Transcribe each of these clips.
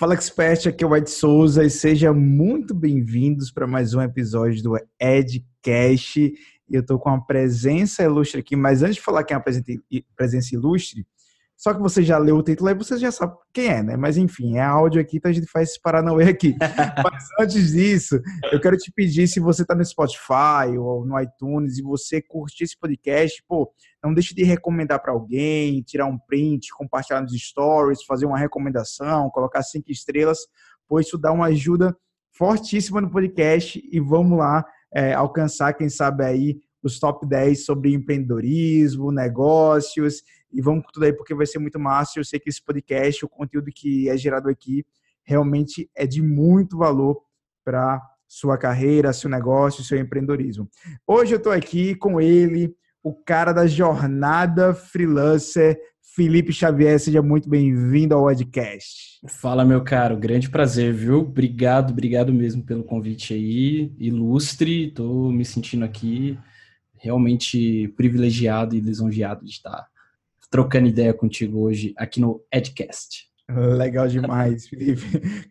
Fala Expert, aqui é o Ed Souza e sejam muito bem-vindos para mais um episódio do Edcast. Eu estou com uma presença ilustre aqui, mas antes de falar quem é a presença ilustre, só que você já leu o título aí, você já sabe quem é, né? Mas enfim, é áudio aqui, então a gente faz esse paranauê aqui. Mas antes disso, eu quero te pedir, se você está no Spotify ou no iTunes e você curtir esse podcast, pô, não deixe de recomendar para alguém, tirar um print, compartilhar nos stories, fazer uma recomendação, colocar cinco estrelas, pois isso dá uma ajuda fortíssima no podcast e vamos lá é, alcançar, quem sabe aí, os top 10 sobre empreendedorismo, negócios e vamos com tudo aí porque vai ser muito massa. Eu sei que esse podcast, o conteúdo que é gerado aqui, realmente é de muito valor para sua carreira, seu negócio, seu empreendedorismo. Hoje eu estou aqui com ele, o cara da jornada freelancer, Felipe Xavier. Seja muito bem-vindo ao podcast. Fala, meu caro, grande prazer, viu? Obrigado, obrigado mesmo pelo convite aí, ilustre. Estou me sentindo aqui realmente privilegiado e lisonjeado de estar trocando ideia contigo hoje aqui no Edcast. Legal demais, Felipe.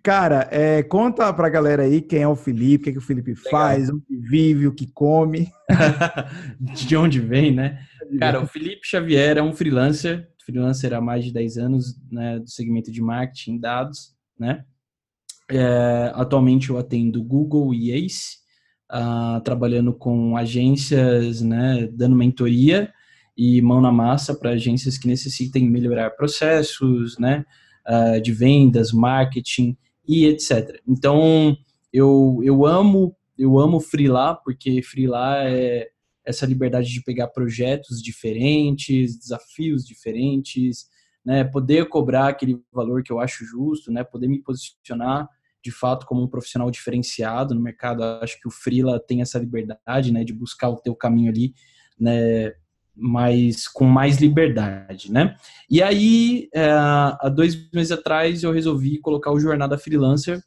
Cara, é, conta pra galera aí quem é o Felipe, o que, é que o Felipe Legal. faz, onde vive, o que come. de onde vem, né? Cara, o Felipe Xavier é um freelancer, freelancer há mais de 10 anos, né, do segmento de marketing, dados, né? É, atualmente eu atendo Google e Ace, uh, trabalhando com agências, né, dando mentoria e mão na massa para agências que necessitem melhorar processos, né, uh, de vendas, marketing e etc. Então, eu, eu amo eu amo freelar porque freelar é essa liberdade de pegar projetos diferentes, desafios diferentes, né, poder cobrar aquele valor que eu acho justo, né, poder me posicionar de fato como um profissional diferenciado no mercado. Acho que o freela tem essa liberdade, né, de buscar o teu caminho ali, né, mais com mais liberdade, né? E aí, é, há dois meses atrás, eu resolvi colocar o Jornada Freelancer,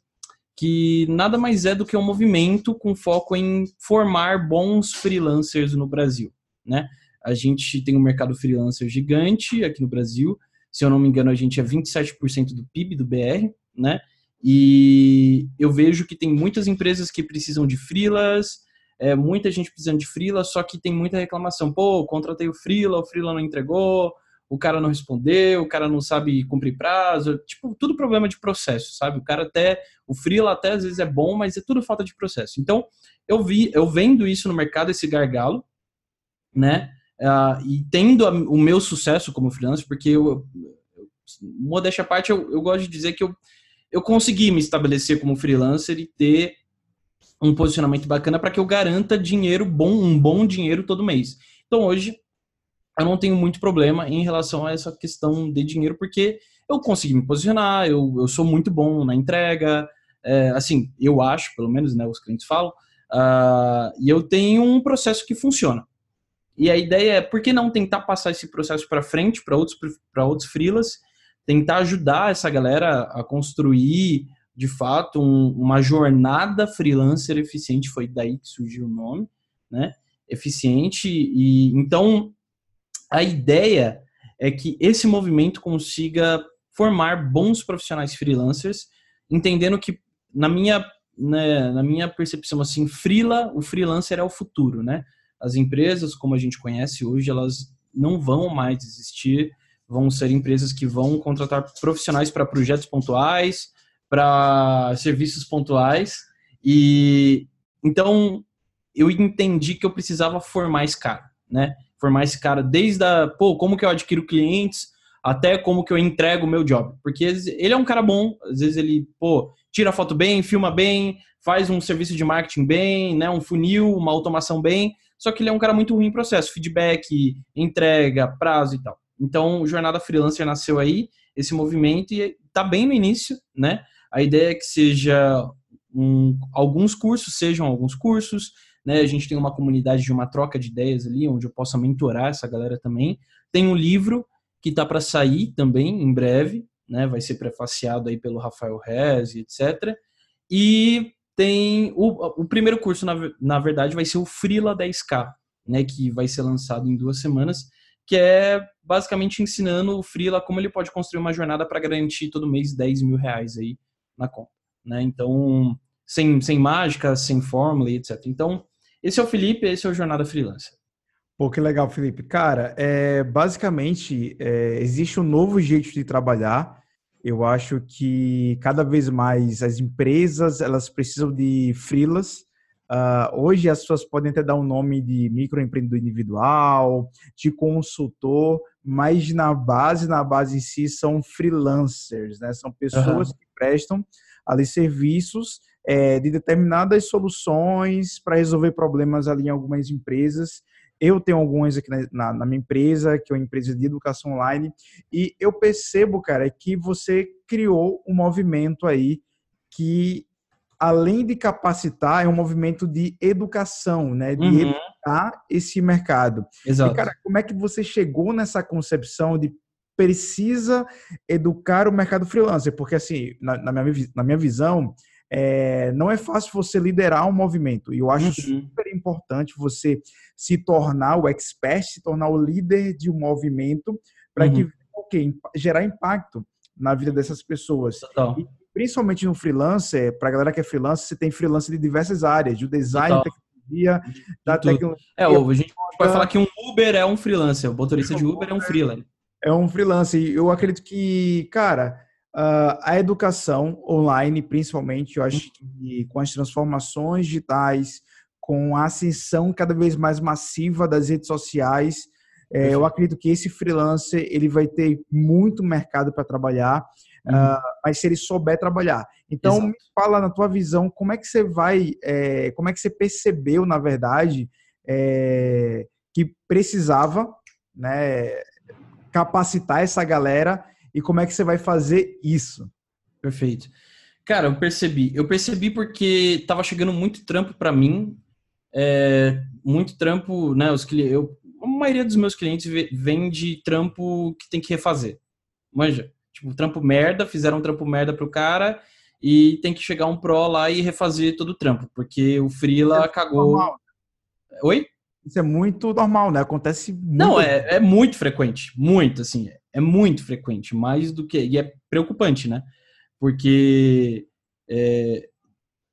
que nada mais é do que um movimento com foco em formar bons freelancers no Brasil, né? A gente tem um mercado freelancer gigante aqui no Brasil, se eu não me engano, a gente é 27% do PIB do BR, né? E eu vejo que tem muitas empresas que precisam de freelas, é, muita gente precisando de freela, só que tem muita reclamação. Pô, contratei o freela, o freela não entregou, o cara não respondeu, o cara não sabe cumprir prazo, tipo, tudo problema de processo, sabe? O cara até, o freela até às vezes é bom, mas é tudo falta de processo. Então, eu vi, eu vendo isso no mercado, esse gargalo, né? Uh, e tendo a, o meu sucesso como freelancer, porque eu, modéstia à parte, eu, eu gosto de dizer que eu, eu consegui me estabelecer como freelancer e ter um posicionamento bacana para que eu garanta dinheiro bom, um bom dinheiro todo mês. Então hoje eu não tenho muito problema em relação a essa questão de dinheiro, porque eu consegui me posicionar, eu, eu sou muito bom na entrega, é, assim, eu acho, pelo menos, né, os clientes falam, uh, e eu tenho um processo que funciona. E a ideia é, por que não tentar passar esse processo para frente para outros, outros freelas, tentar ajudar essa galera a construir de fato, um, uma jornada freelancer eficiente, foi daí que surgiu o nome, né? Eficiente, e então a ideia é que esse movimento consiga formar bons profissionais freelancers, entendendo que, na minha, né, na minha percepção, assim, freela, o freelancer é o futuro, né? As empresas, como a gente conhece hoje, elas não vão mais existir, vão ser empresas que vão contratar profissionais para projetos pontuais, para serviços pontuais. E então eu entendi que eu precisava formar esse cara, né? Formar esse cara desde a, pô, como que eu adquiro clientes até como que eu entrego o meu job. Porque ele é um cara bom, às vezes ele, pô, tira foto bem, filma bem, faz um serviço de marketing bem, né, um funil, uma automação bem, só que ele é um cara muito ruim em processo, feedback, entrega, prazo e tal. Então, Jornada Freelancer nasceu aí, esse movimento, e tá bem no início, né? A ideia é que seja um, alguns cursos, sejam alguns cursos, né? A gente tem uma comunidade de uma troca de ideias ali, onde eu possa mentorar essa galera também. Tem um livro que está para sair também em breve, né? Vai ser prefaciado aí pelo Rafael Rez etc. E tem o, o primeiro curso, na, na verdade, vai ser o Freela 10K, né? Que vai ser lançado em duas semanas, que é basicamente ensinando o Freela como ele pode construir uma jornada para garantir todo mês 10 mil reais aí na conta, né? Então, sem, sem mágica, sem fórmula e etc. Então, esse é o Felipe, esse é o Jornada Freelancer. Pô, que legal, Felipe. Cara, é, basicamente, é, existe um novo jeito de trabalhar. Eu acho que cada vez mais as empresas, elas precisam de freelas. Uh, hoje as pessoas podem até dar um nome de microempreendedor individual, de consultor, mas na base, na base em si, são freelancers, né? São pessoas uhum. que prestam ali serviços é, de determinadas soluções para resolver problemas ali em algumas empresas. Eu tenho algumas aqui na, na, minha empresa, que é uma empresa de educação online, e eu percebo, cara, que você criou um movimento aí que, além de capacitar, é um movimento de educação, né? De uhum. educar esse mercado. Exato. E, cara, como é que você chegou nessa concepção de precisa educar o mercado freelancer? Porque, assim, na, na minha, na minha visão, é, não é fácil você liderar um movimento. E eu acho uhum. super importante você se tornar o expert, se tornar o líder de um movimento para uhum. que okay, gerar impacto na vida dessas pessoas. E, principalmente no freelancer, para a galera que é freelancer, você tem freelancer de diversas áreas, de design, Total. tecnologia, da tecnologia. É, a gente pode falar que um Uber é um freelancer, o motorista de Uber é um freelancer. É um freelancer. Eu acredito que, cara, Uh, a educação online, principalmente, eu acho que com as transformações digitais, com a ascensão cada vez mais massiva das redes sociais, é, eu acredito que esse freelancer ele vai ter muito mercado para trabalhar, uhum. uh, mas se ele souber trabalhar. Então, Exato. me fala na tua visão, como é que você vai, é, como é que você percebeu, na verdade, é, que precisava né, capacitar essa galera e como é que você vai fazer isso? Perfeito. Cara, eu percebi. Eu percebi porque tava chegando muito trampo para mim, é, muito trampo, né? Os eu, a maioria dos meus clientes vem de trampo que tem que refazer. Manja, tipo, trampo merda, fizeram um trampo merda pro cara e tem que chegar um pro lá e refazer todo o trampo, porque o Freela é cagou. Normal. Oi? Isso é muito normal, né? Acontece muito. Não, é, é muito frequente. Muito, assim é muito frequente, mais do que. E é preocupante, né? Porque é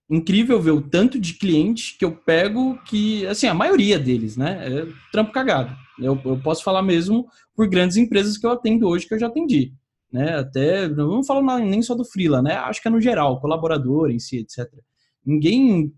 incrível ver o tanto de cliente que eu pego que, assim, a maioria deles, né? É trampo cagado. Eu, eu posso falar mesmo por grandes empresas que eu atendo hoje, que eu já atendi. Né? Até, não falo nem só do Freela, né? Acho que é no geral, colaborador em si, etc. Ninguém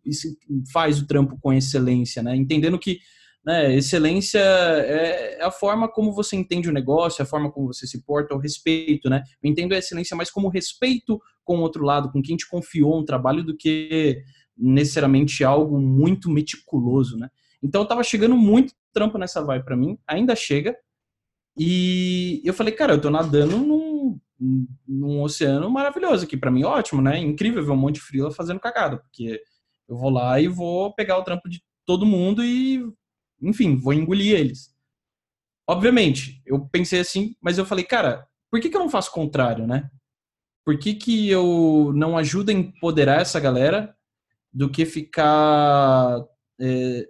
faz o trampo com excelência, né? Entendendo que né? Excelência é, é, a forma como você entende o negócio, é a forma como você se porta, o respeito, né? Eu entendo a excelência mais como respeito com o outro lado, com quem te confiou um trabalho, do que necessariamente algo muito meticuloso, né? Então tava chegando muito trampo nessa vibe para mim, ainda chega. E eu falei, cara, eu tô nadando num, num oceano maravilhoso aqui para mim, ótimo, né? Incrível ver um monte de frila fazendo cagada, porque eu vou lá e vou pegar o trampo de todo mundo e enfim, vou engolir eles. Obviamente, eu pensei assim, mas eu falei, cara, por que, que eu não faço o contrário, né? Por que, que eu não ajudo a empoderar essa galera do que ficar, é,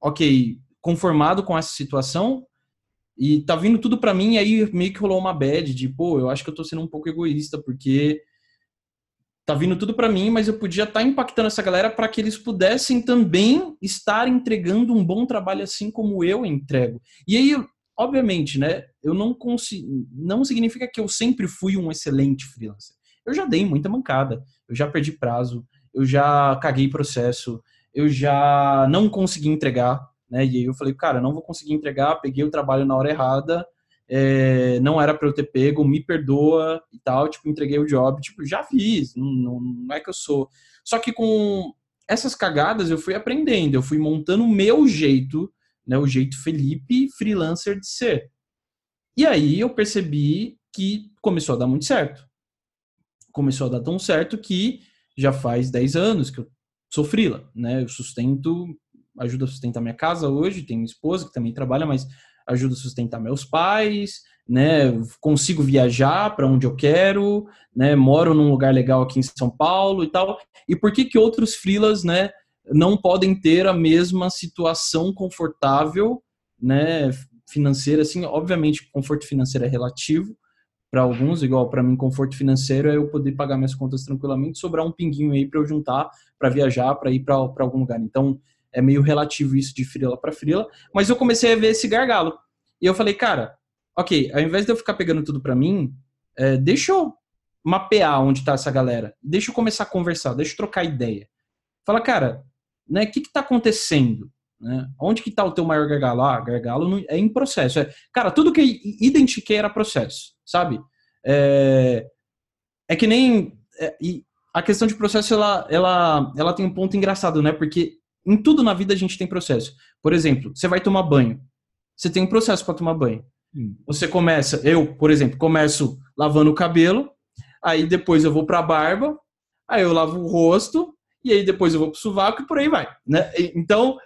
ok, conformado com essa situação e tá vindo tudo para mim, aí meio que rolou uma bad de, pô, eu acho que eu tô sendo um pouco egoísta, porque tá vindo tudo para mim, mas eu podia estar tá impactando essa galera para que eles pudessem também estar entregando um bom trabalho assim como eu entrego. E aí, obviamente, né, eu não consigo, não significa que eu sempre fui um excelente freelancer. Eu já dei muita mancada, eu já perdi prazo, eu já caguei processo, eu já não consegui entregar, né? E aí eu falei, cara, não vou conseguir entregar, peguei o trabalho na hora errada, é, não era para eu ter pego, me perdoa e tal, tipo, entreguei o job, tipo, já fiz, não, não, é que eu sou. Só que com essas cagadas eu fui aprendendo, eu fui montando o meu jeito, né, o jeito Felipe freelancer de ser. E aí eu percebi que começou a dar muito certo. Começou a dar tão certo que já faz 10 anos que eu sou freela, né? Eu sustento, ajuda a sustentar minha casa hoje, tenho minha esposa que também trabalha, mas ajudo a sustentar meus pais, né? Consigo viajar para onde eu quero, né? Moro num lugar legal aqui em São Paulo e tal. E por que que outros freelas, né, não podem ter a mesma situação confortável, né, financeira assim? Obviamente, conforto financeiro é relativo, para alguns, igual para mim, conforto financeiro é eu poder pagar minhas contas tranquilamente, sobrar um pinguinho aí para eu juntar, para viajar, para ir para algum lugar. Então, é meio relativo isso de frila para frila, mas eu comecei a ver esse gargalo. E eu falei, cara, ok, ao invés de eu ficar pegando tudo para mim, é, deixa eu mapear onde tá essa galera, deixa eu começar a conversar, deixa eu trocar ideia. Fala, cara, né, o que que tá acontecendo? Né? Onde que tá o teu maior gargalo? Ah, gargalo é em processo. É, cara, tudo que eu identifiquei era processo, sabe? É, é que nem... É, a questão de processo, ela, ela, ela tem um ponto engraçado, né? Porque em tudo na vida a gente tem processo. Por exemplo, você vai tomar banho. Você tem um processo para tomar banho. Hum. Você começa, eu, por exemplo, começo lavando o cabelo, aí depois eu vou para a barba, aí eu lavo o rosto, e aí depois eu vou pro sovaco e por aí vai, né? Então,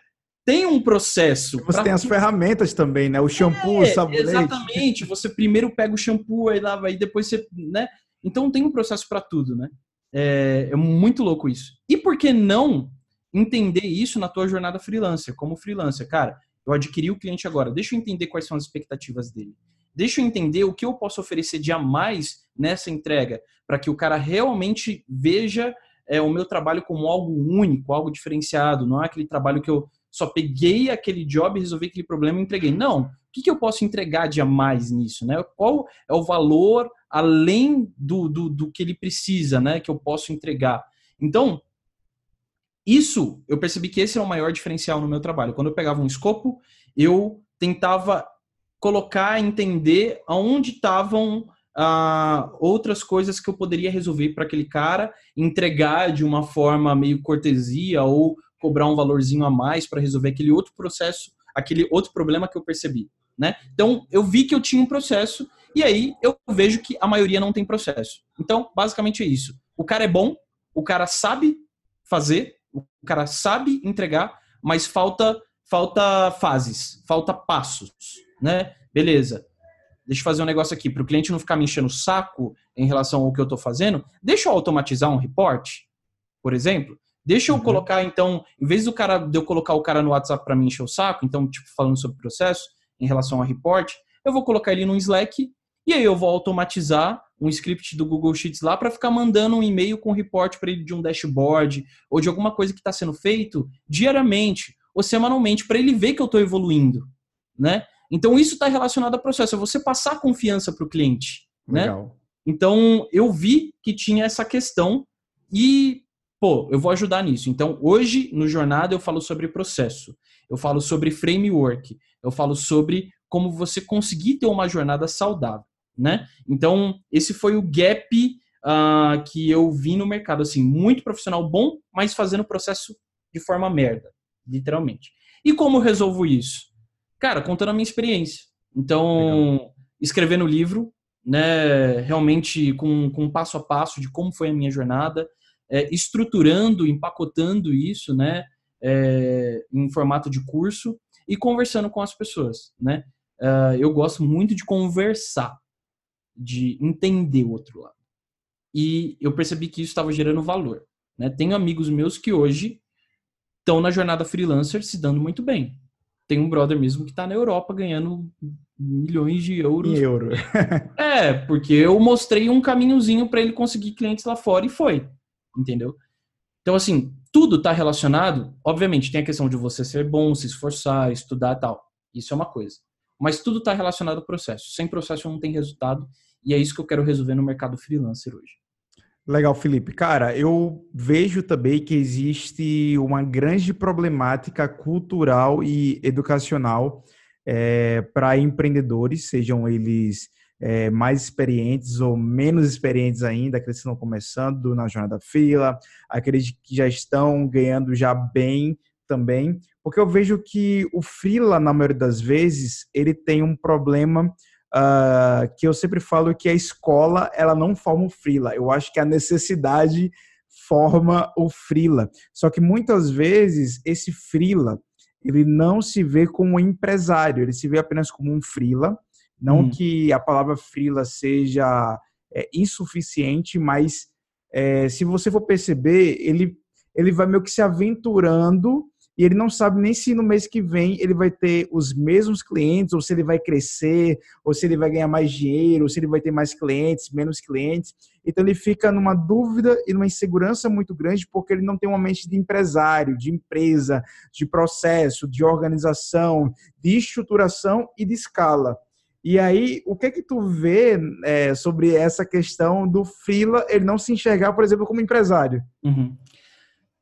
tem um processo. Você tem as ferramentas também, né? O shampoo, é, o sabonete. Exatamente. Você primeiro pega o shampoo, aí lava, aí depois você, né? Então tem um processo para tudo, né? É, é, muito louco isso. E por que não entender isso na tua jornada freelancer, como freelancer? Cara, eu adquiri o cliente agora, deixa eu entender quais são as expectativas dele. Deixa eu entender o que eu posso oferecer de a mais nessa entrega, para que o cara realmente veja é, o meu trabalho como algo único, algo diferenciado. Não é aquele trabalho que eu só peguei aquele job, resolvi aquele problema e entreguei. Não. O que, que eu posso entregar de a mais nisso? Né? Qual é o valor além do, do, do que ele precisa, né? Que eu posso entregar. Então, isso, eu percebi que esse é o maior diferencial no meu trabalho. Quando eu pegava um escopo, eu tentava colocar, entender aonde estavam ah, outras coisas que eu poderia resolver para aquele cara, entregar de uma forma meio cortesia ou cobrar um valorzinho a mais para resolver aquele outro processo, aquele outro problema que eu percebi, né? Então, eu vi que eu tinha um processo e aí eu vejo que a maioria não tem processo. Então, basicamente é isso. O cara é bom, o cara sabe fazer, o cara sabe entregar, mas falta falta fases, falta passos, né? Beleza. Deixa eu fazer um negócio aqui para o cliente não ficar me enchendo o saco em relação ao que eu estou fazendo. Deixa eu automatizar um report, por exemplo. Deixa eu uhum. colocar, então, em vez do cara de eu colocar o cara no WhatsApp para me encher o saco, então, tipo, falando sobre processo em relação ao report, eu vou colocar ele no Slack e aí eu vou automatizar um script do Google Sheets lá para ficar mandando um e-mail com report para ele de um dashboard ou de alguma coisa que está sendo feito diariamente ou semanalmente para ele ver que eu estou evoluindo, né? Então isso está relacionado ao processo, é você passar confiança para o cliente, né? Legal. né? Então eu vi que tinha essa questão e pô, eu vou ajudar nisso. Então hoje no jornada eu falo sobre processo, eu falo sobre framework, eu falo sobre como você conseguir ter uma jornada saudável né? Então, esse foi o gap uh, que eu vi no mercado, assim, muito profissional bom, mas fazendo o processo de forma merda, literalmente. E como eu resolvo isso? Cara, contando a minha experiência. Então, Legal. escrevendo livro, né, realmente com, com passo a passo de como foi a minha jornada, é, estruturando, empacotando isso, né, é, em formato de curso e conversando com as pessoas, né. Uh, eu gosto muito de conversar, de entender o outro lado. E eu percebi que isso estava gerando valor. Né? Tenho amigos meus que hoje estão na jornada freelancer se dando muito bem. Tem um brother mesmo que está na Europa ganhando milhões de euros. Euro. é, porque eu mostrei um caminhozinho para ele conseguir clientes lá fora e foi. Entendeu? Então, assim, tudo está relacionado. Obviamente, tem a questão de você ser bom, se esforçar, estudar tal. Isso é uma coisa. Mas tudo está relacionado ao processo. Sem processo não tem resultado. E é isso que eu quero resolver no mercado freelancer hoje. Legal, Felipe. Cara, eu vejo também que existe uma grande problemática cultural e educacional é, para empreendedores, sejam eles é, mais experientes ou menos experientes ainda, aqueles que estão começando na jornada fila, aqueles que já estão ganhando já bem também, porque eu vejo que o freela, na maioria das vezes, ele tem um problema uh, que eu sempre falo que a escola, ela não forma o freela. Eu acho que a necessidade forma o freela. Só que muitas vezes esse freela, ele não se vê como empresário, ele se vê apenas como um freela. Não hum. que a palavra freela seja é, insuficiente, mas é, se você for perceber, ele, ele vai meio que se aventurando e ele não sabe nem se no mês que vem ele vai ter os mesmos clientes, ou se ele vai crescer, ou se ele vai ganhar mais dinheiro, ou se ele vai ter mais clientes, menos clientes. Então ele fica numa dúvida e numa insegurança muito grande porque ele não tem uma mente de empresário, de empresa, de processo, de organização, de estruturação e de escala. E aí, o que é que tu vê é, sobre essa questão do Frila ele não se enxergar, por exemplo, como empresário? Uhum.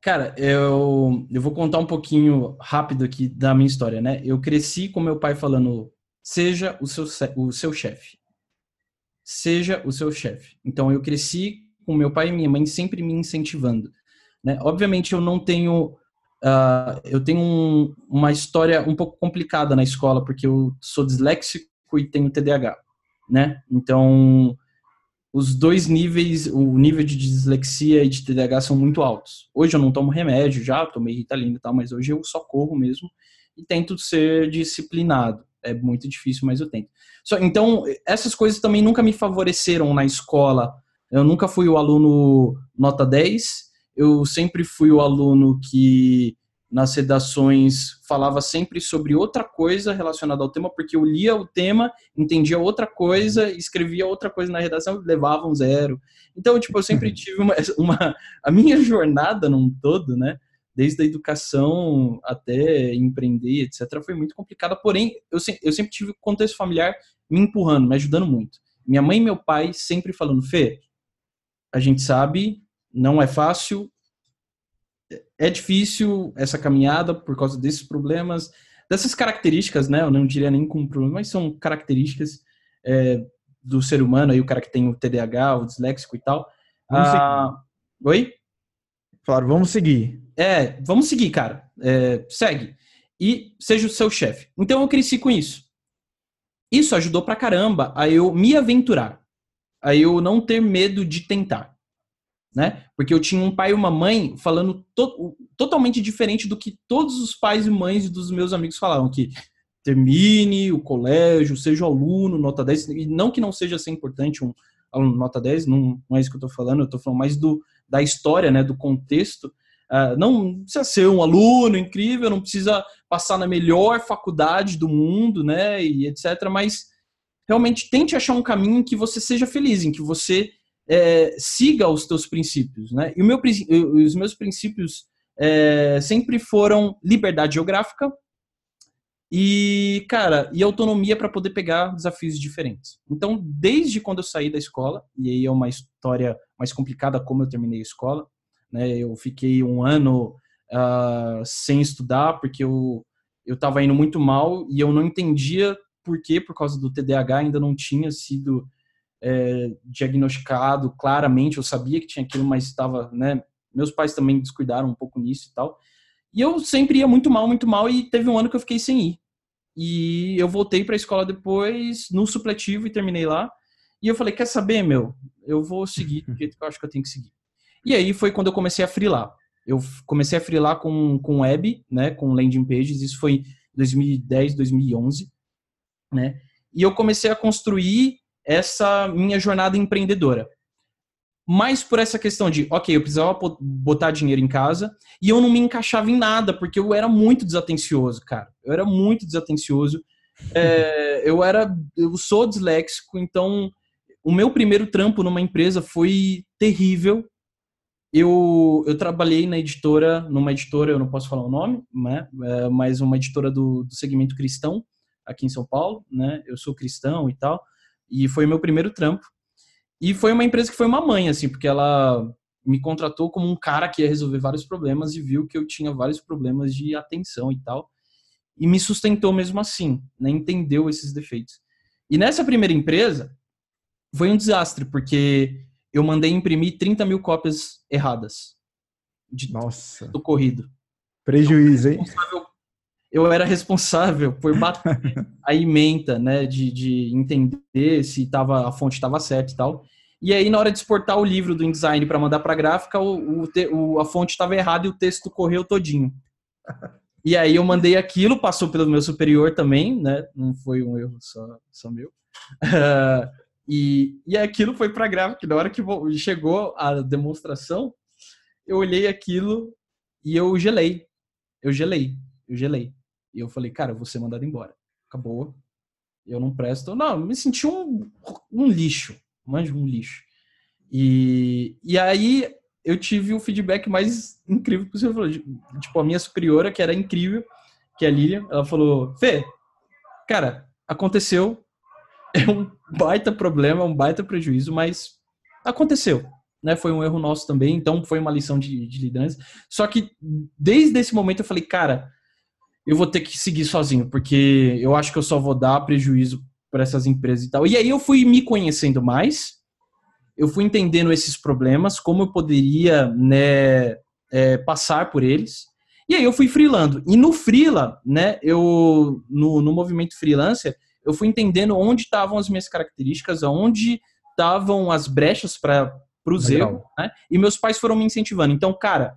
Cara, eu, eu vou contar um pouquinho rápido aqui da minha história, né? Eu cresci com meu pai falando, seja o seu, o seu chefe. Seja o seu chefe. Então, eu cresci com meu pai e minha mãe sempre me incentivando. Né? Obviamente, eu não tenho... Uh, eu tenho um, uma história um pouco complicada na escola, porque eu sou disléxico e tenho TDAH, né? Então, os dois níveis, o nível de dislexia e de TDAH são muito altos. Hoje eu não tomo remédio, já tomei Ritalina e tal, mas hoje eu só corro mesmo e tento ser disciplinado. É muito difícil, mas eu tento. Só, então, essas coisas também nunca me favoreceram na escola. Eu nunca fui o aluno nota 10, eu sempre fui o aluno que nas redações falava sempre sobre outra coisa relacionada ao tema, porque eu lia o tema, entendia outra coisa, escrevia outra coisa na redação, levava um zero. Então, tipo, eu sempre tive uma, uma a minha jornada num todo, né, desde a educação até empreender, etc, foi muito complicada, porém, eu, eu sempre tive contexto familiar me empurrando, me ajudando muito. Minha mãe e meu pai sempre falando, Fê, a gente sabe, não é fácil, é difícil essa caminhada por causa desses problemas, dessas características, né? Eu não diria nem como problema, mas são características é, do ser humano, aí o cara que tem o TDAH, o disléxico e tal. Vamos ah, seguir. Oi? Falaram, vamos seguir. É, vamos seguir, cara. É, segue. E seja o seu chefe. Então eu cresci com isso. Isso ajudou pra caramba a eu me aventurar. A eu não ter medo de tentar né? Porque eu tinha um pai e uma mãe falando to totalmente diferente do que todos os pais e mães dos meus amigos falavam, que termine o colégio, seja aluno, nota 10, e não que não seja ser importante um aluno nota 10, não, não é isso que eu estou falando, eu estou falando mais do, da história, né, do contexto, uh, não precisa ser um aluno incrível, não precisa passar na melhor faculdade do mundo, né, e etc, mas realmente tente achar um caminho em que você seja feliz, em que você é, siga os teus princípios, né? E meu, os meus princípios é, sempre foram liberdade geográfica e, cara, e autonomia para poder pegar desafios diferentes. Então, desde quando eu saí da escola, e aí é uma história mais complicada como eu terminei a escola, né? Eu fiquei um ano uh, sem estudar porque eu eu estava indo muito mal e eu não entendia por que, por causa do TDAH, ainda não tinha sido é, diagnosticado claramente, eu sabia que tinha aquilo, mas estava, né, meus pais também descuidaram um pouco nisso e tal. E eu sempre ia muito mal, muito mal, e teve um ano que eu fiquei sem ir. E eu voltei para a escola depois, no supletivo, e terminei lá. E eu falei, quer saber, meu? Eu vou seguir do jeito que eu acho que eu tenho que seguir. E aí foi quando eu comecei a freelar. Eu comecei a freelar com, com web, né, com landing pages, isso foi 2010, 2011, né? E eu comecei a construir essa minha jornada empreendedora. Mais por essa questão de, ok, eu precisava botar dinheiro em casa e eu não me encaixava em nada, porque eu era muito desatencioso, cara. Eu era muito desatencioso. É, eu era, eu sou disléxico, então o meu primeiro trampo numa empresa foi terrível. Eu, eu trabalhei na editora, numa editora, eu não posso falar o nome, né? É, mas uma editora do, do segmento cristão, aqui em São Paulo, né? Eu sou cristão e tal. E foi o meu primeiro trampo. E foi uma empresa que foi uma mãe, assim, porque ela me contratou como um cara que ia resolver vários problemas e viu que eu tinha vários problemas de atenção e tal. E me sustentou mesmo assim, né? Entendeu esses defeitos. E nessa primeira empresa, foi um desastre, porque eu mandei imprimir 30 mil cópias erradas. De, Nossa. Do corrido. Prejuízo, hein? Eu era responsável por bater a ementa, né, de, de entender se tava, a fonte estava certa e tal. E aí, na hora de exportar o livro do InDesign para mandar para a gráfica, o, o, a fonte estava errada e o texto correu todinho. E aí eu mandei aquilo, passou pelo meu superior também, né? Não foi um erro só, só meu. Uh, e, e aquilo foi para a gráfica. Na hora que chegou a demonstração, eu olhei aquilo e eu gelei eu gelei, eu gelei. E eu falei, cara, eu vou ser mandado embora. Acabou. Eu não presto. Não, me senti um, um lixo. Mande um lixo. E, e aí eu tive o feedback mais incrível possível. Tipo, a minha superiora, que era incrível, que é a Lilian, ela falou: Fê, cara, aconteceu. É um baita problema, um baita prejuízo, mas aconteceu. Né, foi um erro nosso também, então foi uma lição de, de liderança. Só que desde esse momento eu falei, cara, eu vou ter que seguir sozinho, porque eu acho que eu só vou dar prejuízo para essas empresas e tal. E aí eu fui me conhecendo mais, eu fui entendendo esses problemas, como eu poderia né, é, passar por eles. E aí eu fui freelando. E no freela, né, eu no, no movimento freelancer, eu fui entendendo onde estavam as minhas características, onde estavam as brechas para os erros, né? E meus pais foram me incentivando. Então, cara,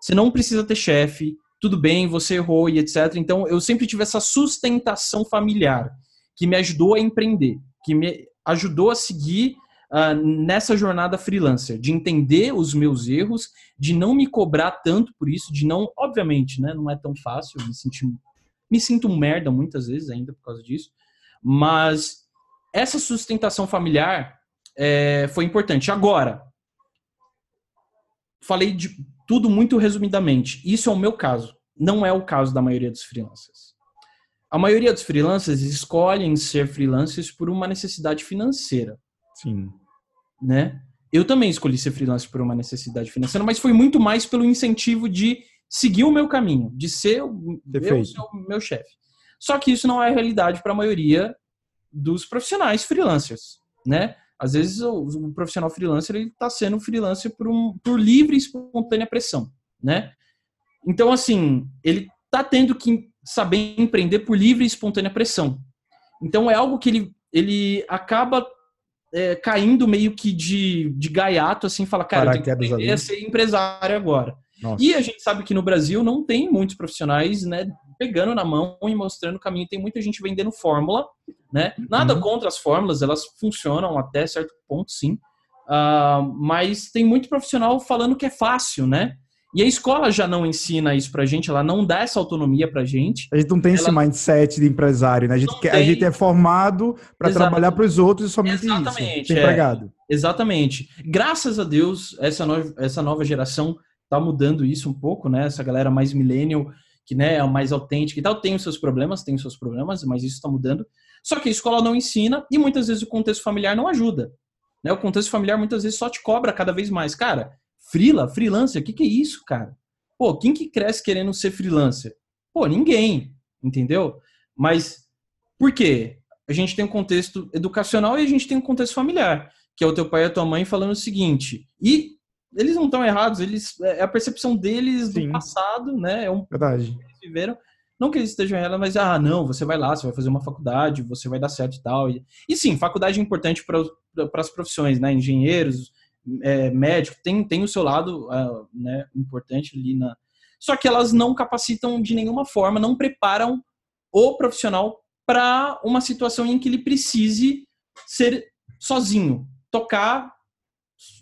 você não precisa ter chefe, tudo bem, você errou e etc. Então, eu sempre tive essa sustentação familiar que me ajudou a empreender, que me ajudou a seguir uh, nessa jornada freelancer, de entender os meus erros, de não me cobrar tanto por isso, de não, obviamente, né, não é tão fácil, me sentir, me sinto um merda muitas vezes ainda por causa disso, mas essa sustentação familiar é, foi importante. Agora, falei de tudo muito resumidamente. Isso é o meu caso. Não é o caso da maioria dos freelancers. A maioria dos freelancers escolhem ser freelancers por uma necessidade financeira. Sim. Né? Eu também escolhi ser freelancer por uma necessidade financeira, mas foi muito mais pelo incentivo de seguir o meu caminho, de ser o meu, meu chefe. Só que isso não é a realidade para a maioria dos profissionais freelancers, né? Às vezes o, o profissional freelancer ele está sendo freelancer por, um, por livre e espontânea pressão, né? Então, assim, ele está tendo que saber empreender por livre e espontânea pressão. Então, é algo que ele, ele acaba é, caindo meio que de, de gaiato, assim, fala, cara, eu tenho que aprender a ser empresário agora. Nossa. E a gente sabe que no Brasil não tem muitos profissionais, né, pegando na mão e mostrando o caminho. Tem muita gente vendendo fórmula, né? Nada uhum. contra as fórmulas, elas funcionam até certo ponto, sim. Uh, mas tem muito profissional falando que é fácil, né? E a escola já não ensina isso pra gente, ela não dá essa autonomia pra gente. A gente não tem ela... esse mindset de empresário, né? A gente, quer, a gente é formado para trabalhar para os outros e somente Exatamente, isso. É. empregado. Exatamente. Graças a Deus, essa, no... essa nova geração tá mudando isso um pouco, né? Essa galera mais millennial, que né, é mais autêntica e tal, tem os seus problemas, tem os seus problemas, mas isso está mudando. Só que a escola não ensina e muitas vezes o contexto familiar não ajuda. Né? O contexto familiar muitas vezes só te cobra cada vez mais. Cara, frila, freelancer, o que, que é isso, cara? Pô, quem que cresce querendo ser freelancer? Pô, ninguém, entendeu? Mas por quê? A gente tem um contexto educacional e a gente tem um contexto familiar, que é o teu pai e a tua mãe falando o seguinte. E eles não estão errados, eles é, é a percepção deles Sim. do passado, né? É um Verdade. Que eles viveram. Não que eles estejam errados, mas ah, não, você vai lá, você vai fazer uma faculdade, você vai dar certo e tal. E, e sim, faculdade é importante para as profissões, né? Engenheiros, é, médico, tem, tem o seu lado uh, né, importante ali na. Só que elas não capacitam de nenhuma forma, não preparam o profissional para uma situação em que ele precise ser sozinho, tocar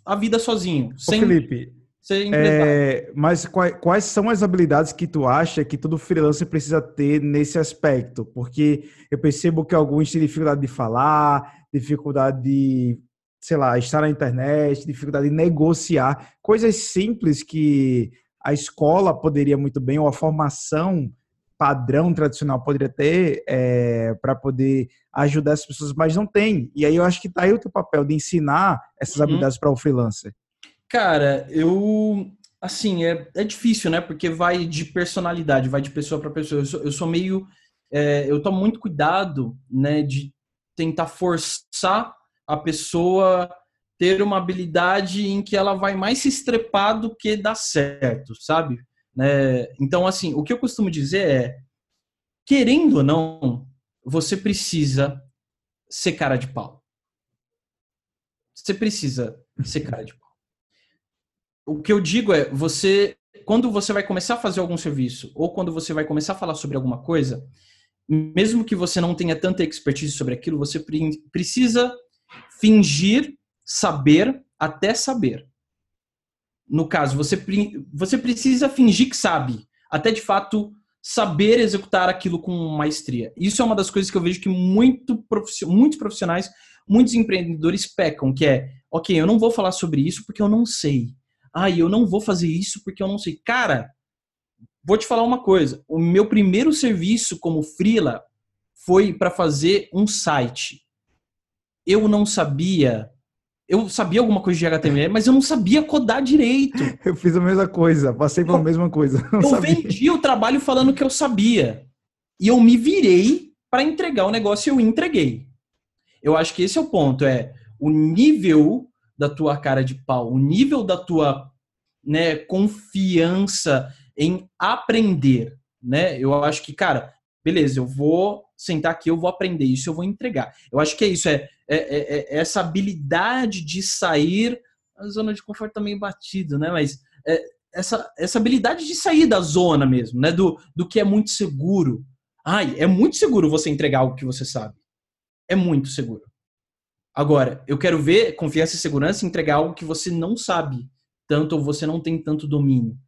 a vida sozinho. Ô, sem Felipe, é, mas quais, quais, são as habilidades que tu acha que todo freelancer precisa ter nesse aspecto? Porque eu percebo que alguns têm dificuldade de falar, dificuldade de, sei lá, estar na internet, dificuldade de negociar, coisas simples que a escola poderia muito bem, ou a formação padrão tradicional poderia ter é, para poder ajudar as pessoas, mas não tem. E aí eu acho que tá aí o teu papel de ensinar essas uhum. habilidades para o freelancer. Cara, eu assim é, é difícil, né? Porque vai de personalidade, vai de pessoa para pessoa. Eu sou, eu sou meio, é, eu tomo muito cuidado, né? De tentar forçar a pessoa ter uma habilidade em que ela vai mais se estrepar do que dar certo, sabe? Né? Então, assim, o que eu costumo dizer é, querendo ou não, você precisa ser cara de pau. Você precisa ser cara de pau. O que eu digo é, você, quando você vai começar a fazer algum serviço, ou quando você vai começar a falar sobre alguma coisa, mesmo que você não tenha tanta expertise sobre aquilo, você precisa fingir saber até saber. No caso, você, você precisa fingir que sabe. até de fato saber executar aquilo com maestria. Isso é uma das coisas que eu vejo que muito muitos profissionais, muitos empreendedores pecam, que é, ok, eu não vou falar sobre isso porque eu não sei. Ah, eu não vou fazer isso porque eu não sei. Cara, vou te falar uma coisa. O meu primeiro serviço como freela foi para fazer um site. Eu não sabia eu sabia alguma coisa de HTML, mas eu não sabia codar direito. Eu fiz a mesma coisa, passei pela eu, mesma coisa. eu sabia. vendi o trabalho falando que eu sabia. E eu me virei para entregar o negócio e eu entreguei. Eu acho que esse é o ponto, é o nível da tua cara de pau, o nível da tua né, confiança em aprender, né? Eu acho que, cara, beleza, eu vou sentar aqui, eu vou aprender isso, eu vou entregar. Eu acho que é isso, é, é, é, é essa habilidade de sair, a zona de conforto também tá batido, né? Mas é, essa, essa habilidade de sair da zona mesmo, né? Do, do que é muito seguro. Ai, é muito seguro você entregar algo que você sabe. É muito seguro. Agora, eu quero ver confiança e segurança entregar algo que você não sabe tanto ou você não tem tanto domínio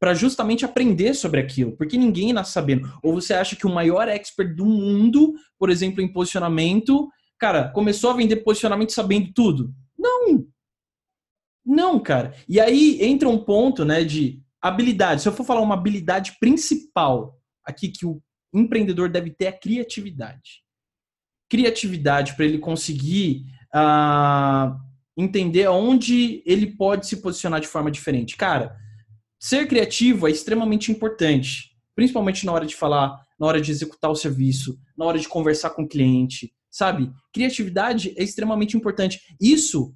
para justamente aprender sobre aquilo, porque ninguém nasce sabendo. Ou você acha que o maior expert do mundo, por exemplo, em posicionamento, cara, começou a vender posicionamento sabendo tudo? Não. Não, cara. E aí entra um ponto, né, de habilidade. Se eu for falar uma habilidade principal aqui que o empreendedor deve ter é criatividade. Criatividade para ele conseguir uh, entender onde ele pode se posicionar de forma diferente. Cara, ser criativo é extremamente importante, principalmente na hora de falar, na hora de executar o serviço, na hora de conversar com o cliente, sabe? Criatividade é extremamente importante. Isso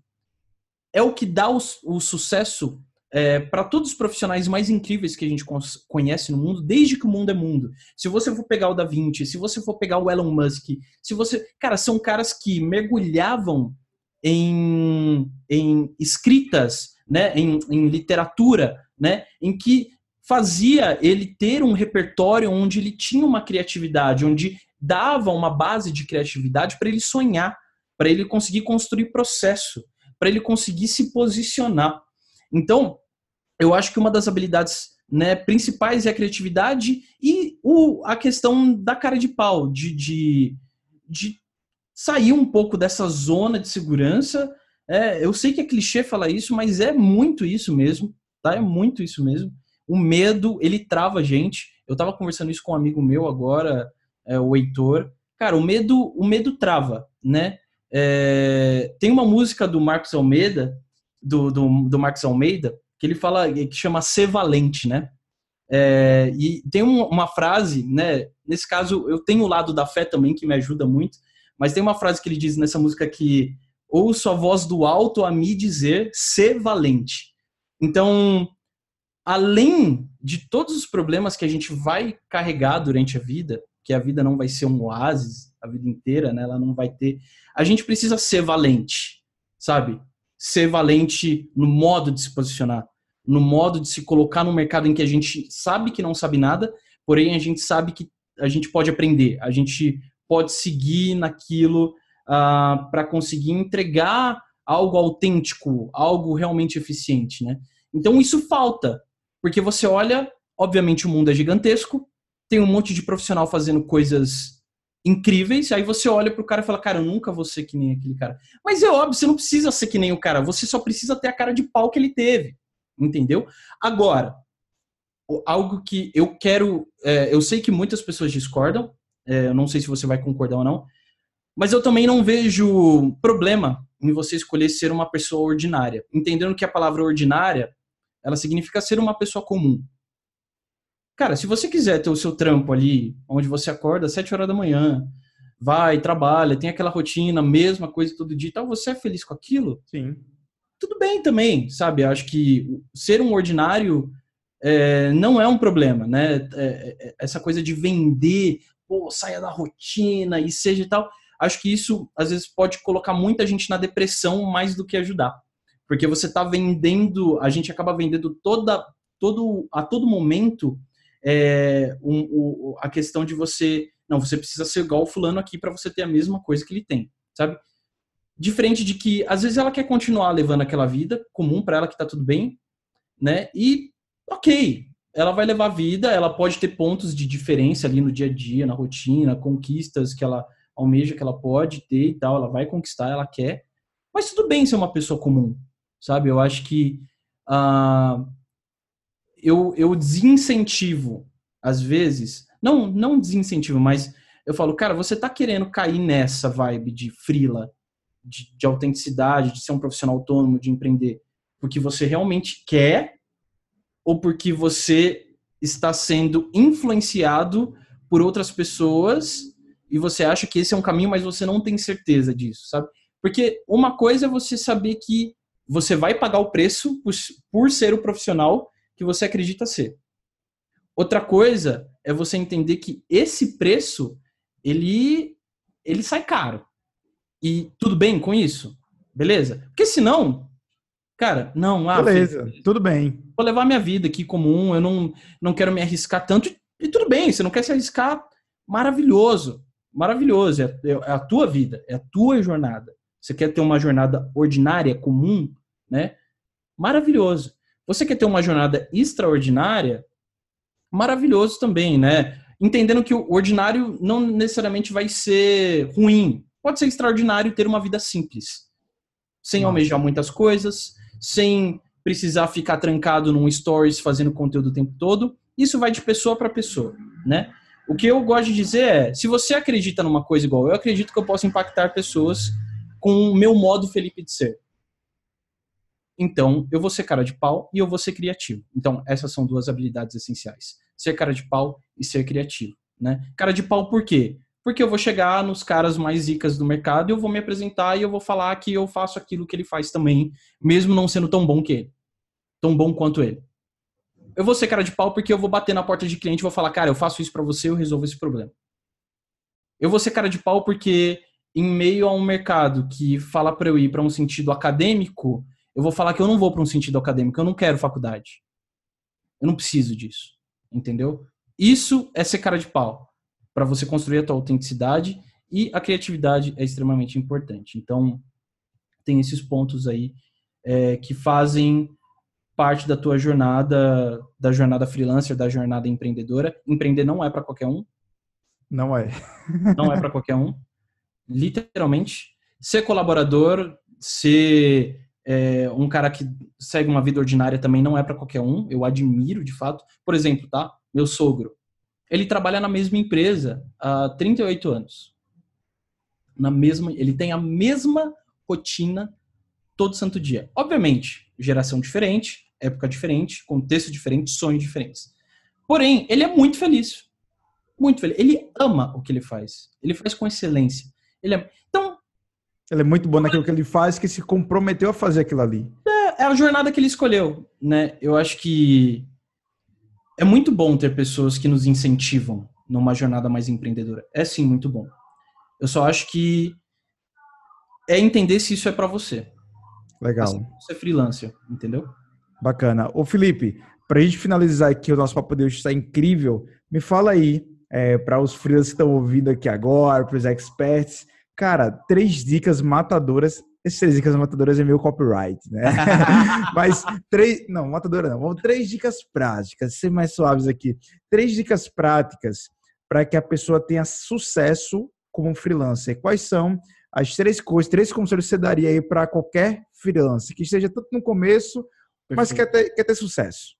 é o que dá o, o sucesso é, para todos os profissionais mais incríveis que a gente conhece no mundo, desde que o mundo é mundo. Se você for pegar o Da Vinci, se você for pegar o Elon Musk, se você. Cara, são caras que mergulhavam em, em escritas, né, em, em literatura, né, em que fazia ele ter um repertório onde ele tinha uma criatividade, onde dava uma base de criatividade para ele sonhar, para ele conseguir construir processo, para ele conseguir se posicionar. Então, eu acho que uma das habilidades né, principais é a criatividade e o, a questão da cara de pau, de, de, de sair um pouco dessa zona de segurança. É, eu sei que é clichê falar isso, mas é muito isso mesmo tá? É muito isso mesmo. O medo, ele trava a gente. Eu tava conversando isso com um amigo meu agora, é, o Heitor. Cara, o medo, o medo trava, né? É, tem uma música do Marcos Almeida, do, do, do Marcos Almeida, que ele fala, que chama Ser Valente, né? É, e tem um, uma frase, né? Nesse caso, eu tenho o lado da fé também, que me ajuda muito, mas tem uma frase que ele diz nessa música que ouço a voz do alto a me dizer ser valente. Então, além de todos os problemas que a gente vai carregar durante a vida, que a vida não vai ser um oásis a vida inteira, né? Ela não vai ter. A gente precisa ser valente, sabe? Ser valente no modo de se posicionar, no modo de se colocar no mercado em que a gente sabe que não sabe nada, porém a gente sabe que a gente pode aprender, a gente pode seguir naquilo uh, ah, para conseguir entregar algo autêntico, algo realmente eficiente, né? Então isso falta, porque você olha, obviamente o mundo é gigantesco, tem um monte de profissional fazendo coisas incríveis, aí você olha pro cara e fala, cara, eu nunca vou ser que nem aquele cara. Mas é óbvio, você não precisa ser que nem o cara, você só precisa ter a cara de pau que ele teve, entendeu? Agora, algo que eu quero, é, eu sei que muitas pessoas discordam, é, eu não sei se você vai concordar ou não, mas eu também não vejo problema em você escolher ser uma pessoa ordinária. Entendendo que a palavra ordinária, ela significa ser uma pessoa comum. Cara, se você quiser ter o seu trampo ali, onde você acorda às 7 horas da manhã, vai, trabalha, tem aquela rotina, mesma coisa todo dia e tal, você é feliz com aquilo? Sim. Tudo bem também, sabe? Acho que ser um ordinário é, não é um problema, né? É, é, essa coisa de vender, pô, saia da rotina e seja e tal acho que isso às vezes pode colocar muita gente na depressão mais do que ajudar. Porque você está vendendo, a gente acaba vendendo toda, todo, a todo momento é, um, um, a questão de você, não, você precisa ser igual o fulano aqui para você ter a mesma coisa que ele tem, sabe? Diferente de que às vezes ela quer continuar levando aquela vida comum para ela que tá tudo bem, né? E ok, ela vai levar vida, ela pode ter pontos de diferença ali no dia a dia, na rotina, conquistas que ela almeja que ela pode ter e tal, ela vai conquistar, ela quer. Mas tudo bem ser uma pessoa comum, sabe? Eu acho que uh, eu, eu desincentivo, às vezes, não, não desincentivo, mas eu falo, cara, você tá querendo cair nessa vibe de frila, de, de autenticidade, de ser um profissional autônomo, de empreender, porque você realmente quer ou porque você está sendo influenciado por outras pessoas e você acha que esse é um caminho, mas você não tem certeza disso, sabe? Porque uma coisa é você saber que você vai pagar o preço por, por ser o profissional que você acredita ser. Outra coisa é você entender que esse preço ele ele sai caro. E tudo bem com isso? Beleza? Porque senão, cara, não, ah, beleza, tudo bem. Vou levar minha vida aqui comum, eu não não quero me arriscar tanto e tudo bem, você não quer se arriscar, maravilhoso maravilhoso, é, é, a tua vida, é a tua jornada. Você quer ter uma jornada ordinária, comum, né? Maravilhoso. Você quer ter uma jornada extraordinária? Maravilhoso também, né? Entendendo que o ordinário não necessariamente vai ser ruim. Pode ser extraordinário ter uma vida simples, sem Nossa. almejar muitas coisas, sem precisar ficar trancado num stories fazendo conteúdo o tempo todo. Isso vai de pessoa para pessoa, né? O que eu gosto de dizer é, se você acredita numa coisa igual eu, acredito que eu posso impactar pessoas com o meu modo Felipe de ser. Então, eu vou ser cara de pau e eu vou ser criativo. Então, essas são duas habilidades essenciais. Ser cara de pau e ser criativo, né? Cara de pau por quê? Porque eu vou chegar nos caras mais zicas do mercado e eu vou me apresentar e eu vou falar que eu faço aquilo que ele faz também, mesmo não sendo tão bom que ele. Tão bom quanto ele eu vou ser cara de pau porque eu vou bater na porta de cliente e vou falar, cara, eu faço isso para você, eu resolvo esse problema. Eu vou ser cara de pau porque em meio a um mercado que fala para eu ir para um sentido acadêmico, eu vou falar que eu não vou para um sentido acadêmico, eu não quero faculdade. Eu não preciso disso, entendeu? Isso é ser cara de pau para você construir a tua autenticidade e a criatividade é extremamente importante. Então, tem esses pontos aí é, que fazem parte da tua jornada, da jornada freelancer, da jornada empreendedora. Empreender não é para qualquer um. Não é. não é para qualquer um. Literalmente. Ser colaborador, ser é, um cara que segue uma vida ordinária também não é para qualquer um. Eu admiro, de fato. Por exemplo, tá? Meu sogro. Ele trabalha na mesma empresa há 38 anos. Na mesma, ele tem a mesma rotina todo santo dia. Obviamente, geração diferente, época diferente, contexto diferente, sonhos diferentes. Porém, ele é muito feliz. Muito feliz. Ele ama o que ele faz. Ele faz com excelência. Ele é... Então. Ele é muito bom naquilo que ele faz, que se comprometeu a fazer aquilo ali. É, é a jornada que ele escolheu, né? Eu acho que é muito bom ter pessoas que nos incentivam numa jornada mais empreendedora. É sim muito bom. Eu só acho que é entender se isso é para você. Legal. Assim, você é freelancer, entendeu? Bacana. Ô Felipe, para a gente finalizar aqui, o nosso papo de hoje está incrível. Me fala aí, é, para os freelancers que estão ouvindo aqui agora, para os experts, cara, três dicas matadoras. Essas três dicas matadoras é meio copyright, né? Mas três. Não, matadora não. Vamos três dicas práticas, ser mais suaves aqui. Três dicas práticas para que a pessoa tenha sucesso como freelancer. Quais são as três coisas, três conselhos que você daria aí para qualquer freelancer, que esteja tanto no começo mas quer ter, quer ter sucesso.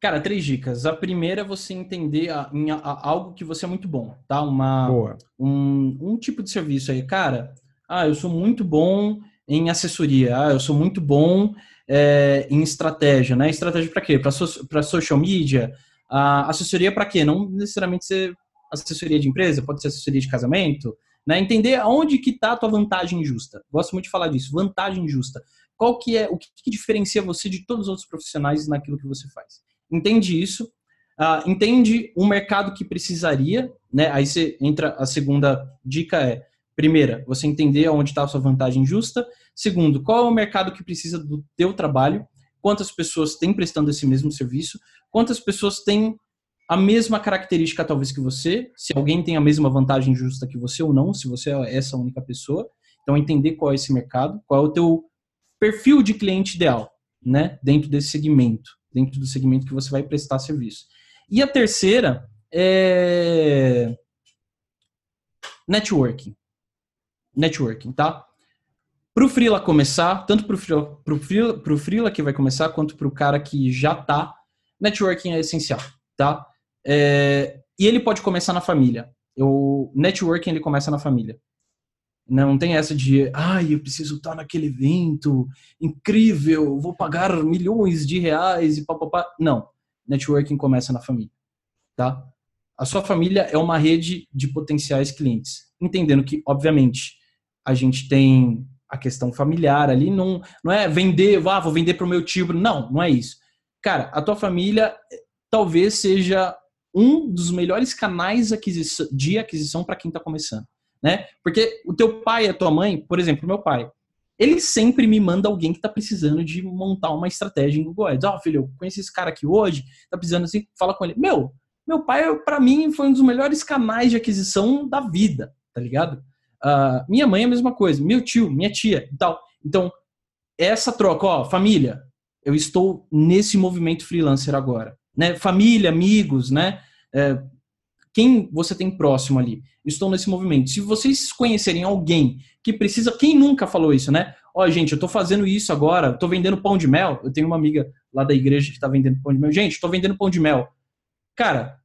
Cara, três dicas. A primeira é você entender a, a, a, algo que você é muito bom, tá? Uma, Boa. Um, um tipo de serviço aí. Cara, ah, eu sou muito bom em assessoria, ah, eu sou muito bom é, em estratégia, né? Estratégia para quê? Para so, social media? Ah, assessoria para quê? Não necessariamente ser assessoria de empresa, pode ser assessoria de casamento, né? Entender aonde que está a tua vantagem justa. Gosto muito de falar disso, vantagem justa. Qual que é o que, que diferencia você de todos os outros profissionais naquilo que você faz? Entende isso? Uh, entende o mercado que precisaria, né? Aí você entra a segunda dica é primeira, você entender onde está a sua vantagem justa. Segundo, qual é o mercado que precisa do teu trabalho? Quantas pessoas têm prestando esse mesmo serviço? Quantas pessoas têm a mesma característica talvez que você? Se alguém tem a mesma vantagem justa que você ou não? Se você é essa única pessoa? Então entender qual é esse mercado, qual é o teu perfil de cliente ideal, né, dentro desse segmento, dentro do segmento que você vai prestar serviço. E a terceira é networking. Networking, tá? Para o Freela começar, tanto para o Freela, pro Freela, pro Freela que vai começar, quanto para o cara que já tá, networking é essencial, tá? É, e ele pode começar na família. O networking ele começa na família. Não tem essa de, ai, eu preciso estar naquele evento incrível, vou pagar milhões de reais e papapá. Não. Networking começa na família, tá? A sua família é uma rede de potenciais clientes. Entendendo que, obviamente, a gente tem a questão familiar ali, não, não é vender, ah, vou vender para o meu tio. Não, não é isso. Cara, a tua família talvez seja um dos melhores canais de aquisição para quem está começando né? Porque o teu pai e a tua mãe, por exemplo, meu pai, ele sempre me manda alguém que está precisando de montar uma estratégia em Google Ads. Ó, oh, filho, eu conheci esse cara aqui hoje, tá precisando assim, fala com ele. Meu, meu pai, para mim, foi um dos melhores canais de aquisição da vida, tá ligado? Uh, minha mãe é a mesma coisa, meu tio, minha tia e tal. Então, essa troca, ó, família, eu estou nesse movimento freelancer agora, né? Família, amigos, né? É, quem você tem próximo ali. Estou nesse movimento. Se vocês conhecerem alguém que precisa, quem nunca falou isso, né? Ó, oh, gente, eu tô fazendo isso agora, tô vendendo pão de mel. Eu tenho uma amiga lá da igreja que tá vendendo pão de mel. Gente, tô vendendo pão de mel. Cara,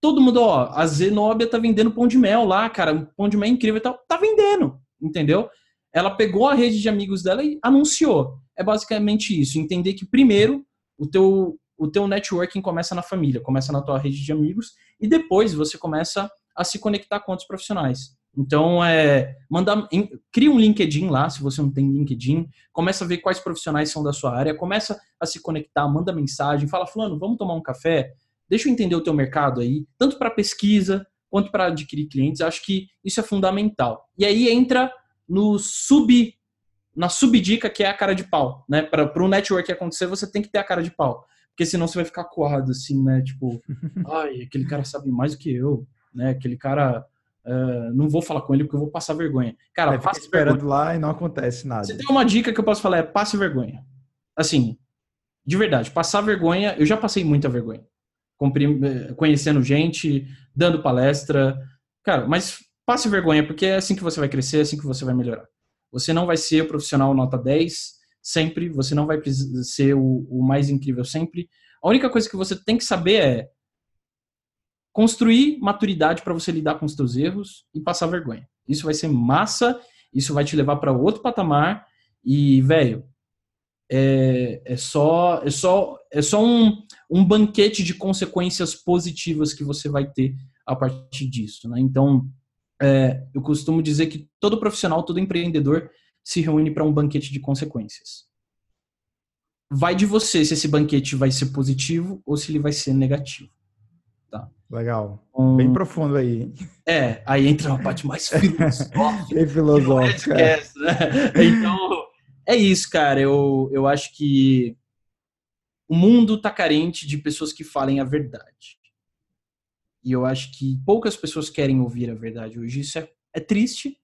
todo mundo, ó, a Zenobia tá vendendo pão de mel lá, cara, um pão de mel incrível e tal. Tá vendendo, entendeu? Ela pegou a rede de amigos dela e anunciou. É basicamente isso, entender que primeiro o teu o teu networking começa na família, começa na tua rede de amigos e depois você começa a se conectar com outros profissionais. Então, é, manda, cria um LinkedIn lá, se você não tem LinkedIn, começa a ver quais profissionais são da sua área, começa a se conectar, manda mensagem, fala, fulano, vamos tomar um café? Deixa eu entender o teu mercado aí, tanto para pesquisa quanto para adquirir clientes. Acho que isso é fundamental. E aí entra no sub na subdica que é a cara de pau, né? Para o network acontecer, você tem que ter a cara de pau. Porque senão você vai ficar coado, assim, né? Tipo, ai, aquele cara sabe mais do que eu, né? Aquele cara. Uh, não vou falar com ele porque eu vou passar vergonha. Cara, é, passa esperando vergonha. lá e não acontece nada. Você tem uma dica que eu posso falar, é passe vergonha. Assim, de verdade, passar vergonha, eu já passei muita vergonha. Eh, conhecendo gente, dando palestra. Cara, mas passe vergonha, porque é assim que você vai crescer, é assim que você vai melhorar. Você não vai ser profissional nota 10, sempre, você não vai ser o, o mais incrível sempre. A única coisa que você tem que saber é construir maturidade para você lidar com os seus erros e passar vergonha. Isso vai ser massa, isso vai te levar para outro patamar e, velho, é, é, só é só é só um, um banquete de consequências positivas que você vai ter a partir disso, né? Então, é, eu costumo dizer que todo profissional, todo empreendedor se reúne para um banquete de consequências. Vai de você se esse banquete vai ser positivo ou se ele vai ser negativo. Tá? Legal. Um, Bem profundo aí. É, aí entra uma parte mais filosófica. Bem filosófica. né? Então, é isso, cara. Eu, eu acho que o mundo tá carente de pessoas que falem a verdade. E eu acho que poucas pessoas querem ouvir a verdade hoje. Isso é, é triste,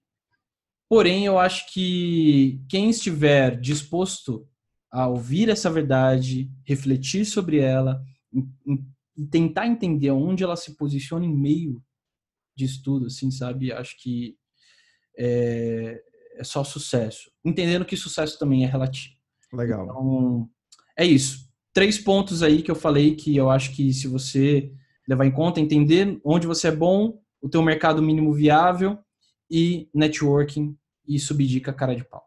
Porém, eu acho que quem estiver disposto a ouvir essa verdade, refletir sobre ela e tentar entender onde ela se posiciona em meio disso tudo, assim, sabe? Acho que é, é só sucesso. Entendendo que sucesso também é relativo. Legal. Então, é isso. Três pontos aí que eu falei que eu acho que se você levar em conta, entender onde você é bom, o teu mercado mínimo viável e networking e subdica cara de pau.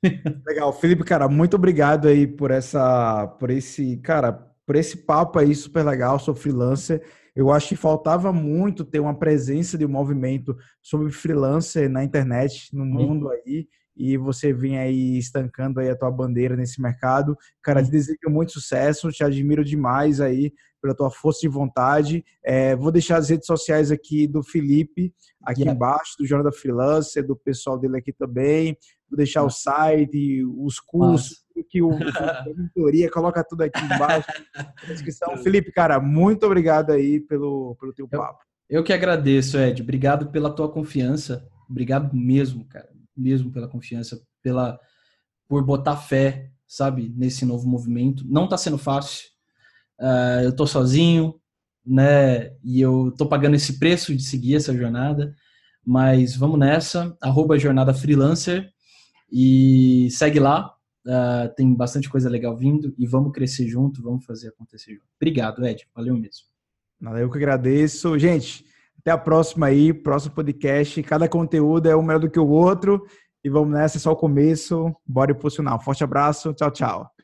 Legal, Felipe, cara, muito obrigado aí por essa, por esse, cara, por esse papo aí super legal, sou freelancer. Eu acho que faltava muito ter uma presença de um movimento sobre freelancer na internet, no mundo aí, e você vem aí estancando aí a tua bandeira nesse mercado. Cara, te desejo muito sucesso, te admiro demais aí pela tua força de vontade. É, vou deixar as redes sociais aqui do Felipe, aqui yeah. embaixo, do Jornal da Freelancer, do pessoal dele aqui também. Vou deixar o site, os cursos, que o, a mentoria, coloca tudo aqui embaixo na descrição. Felipe, cara, muito obrigado aí pelo, pelo teu papo. Eu, eu que agradeço, Ed. Obrigado pela tua confiança. Obrigado mesmo, cara. Mesmo pela confiança, pela por botar fé, sabe, nesse novo movimento. Não está sendo fácil Uh, eu tô sozinho, né? E eu tô pagando esse preço de seguir essa jornada. Mas vamos nessa. Arroba Jornada Freelancer. E segue lá. Uh, tem bastante coisa legal vindo. E vamos crescer junto, vamos fazer acontecer junto. Obrigado, Ed. Valeu mesmo. Eu que agradeço. Gente, até a próxima aí, próximo podcast. Cada conteúdo é um melhor do que o outro. E vamos nessa, é só o começo. Bora impulsionar. Um forte abraço. Tchau, tchau.